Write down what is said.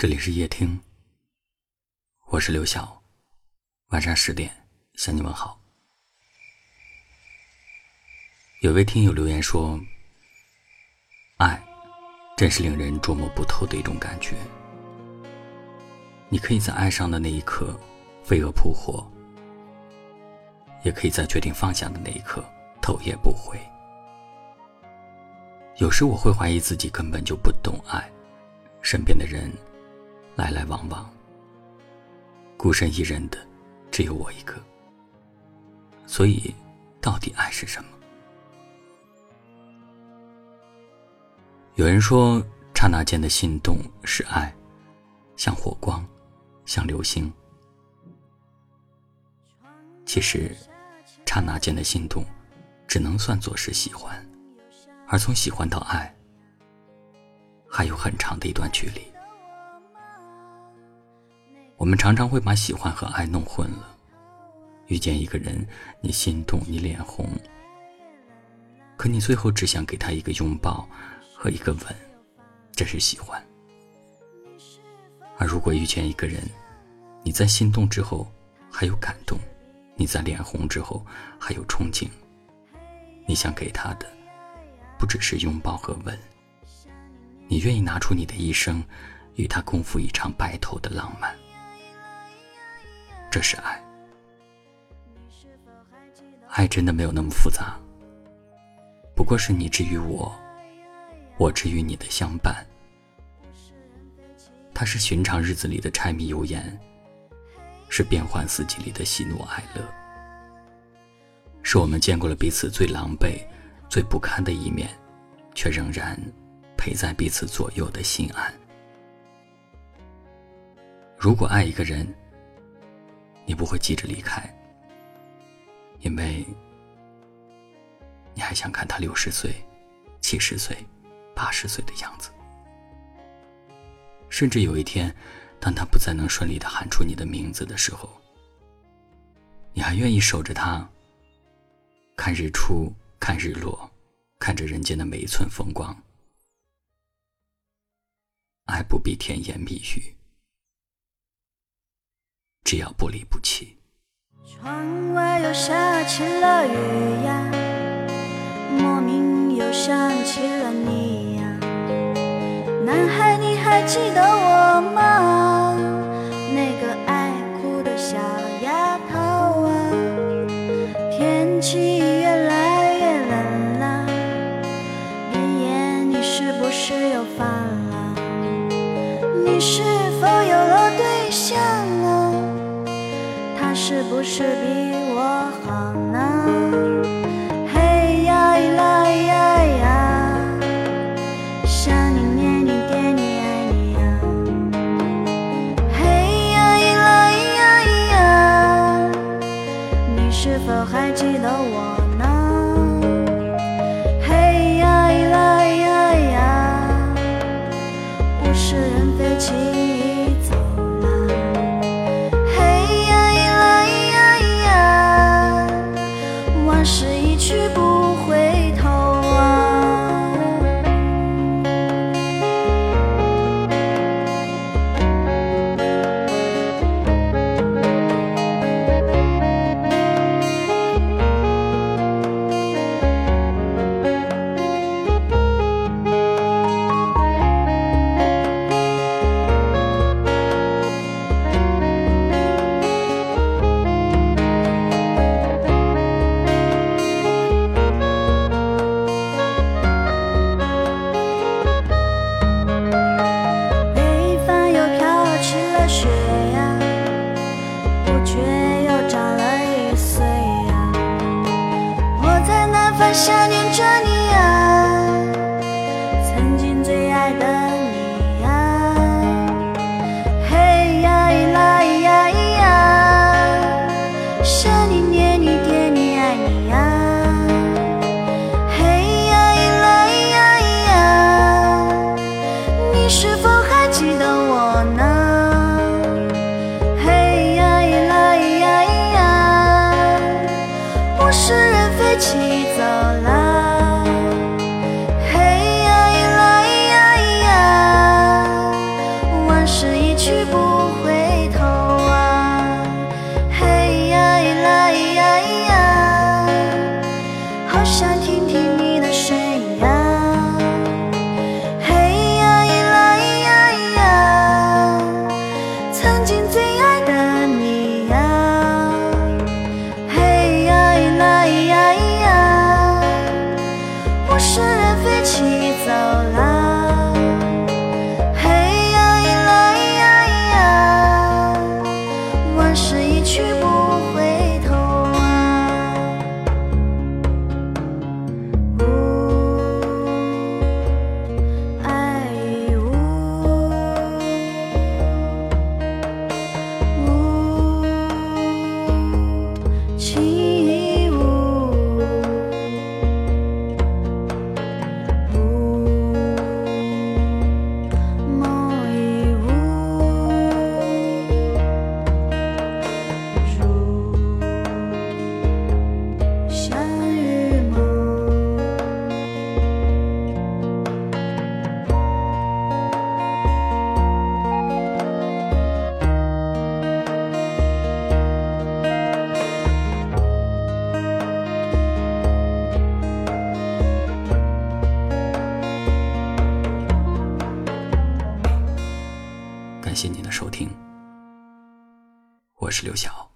这里是夜听，我是刘晓。晚上十点向你问好。有位听友留言说：“爱，真是令人捉摸不透的一种感觉。你可以在爱上的那一刻飞蛾扑火，也可以在决定放下的那一刻头也不回。有时我会怀疑自己根本就不懂爱，身边的人。”来来往往，孤身一人的只有我一个。所以，到底爱是什么？有人说，刹那间的心动是爱，像火光，像流星。其实，刹那间的心动，只能算作是喜欢，而从喜欢到爱，还有很长的一段距离。我们常常会把喜欢和爱弄混了。遇见一个人，你心动，你脸红，可你最后只想给他一个拥抱和一个吻，这是喜欢。而如果遇见一个人，你在心动之后还有感动，你在脸红之后还有憧憬，你想给他的不只是拥抱和吻，你愿意拿出你的一生与他共赴一场白头的浪漫。这是爱，爱真的没有那么复杂，不过是你之于我，我之于你的相伴。它是寻常日子里的柴米油盐，是变幻四季里的喜怒哀乐，是我们见过了彼此最狼狈、最不堪的一面，却仍然陪在彼此左右的心安。如果爱一个人，你不会急着离开，因为你还想看他六十岁、七十岁、八十岁的样子。甚至有一天，当他不再能顺利的喊出你的名字的时候，你还愿意守着他，看日出，看日落，看着人间的每一寸风光。爱不必甜言蜜语。只要不离不弃。窗外又下起了雨呀，莫名又想起了你呀。男孩，你还记得我吗？是比我好呢？嘿呀啦呀呀，想你念你惦念你呀。嘿呀啦呀咿呀，你是否还记得我？烦想念着你啊，曾经最爱的你啊，嘿呀咿啦咿呀咿呀，想。是一去不回头啊！嘿呀啦呀咿呀，好想听听你的声音呀！嘿呀啦呀咿呀，曾经最爱的你呀！嘿呀啦呀咿呀，物是人非起早啦！情。谢您的收听，我是刘晓。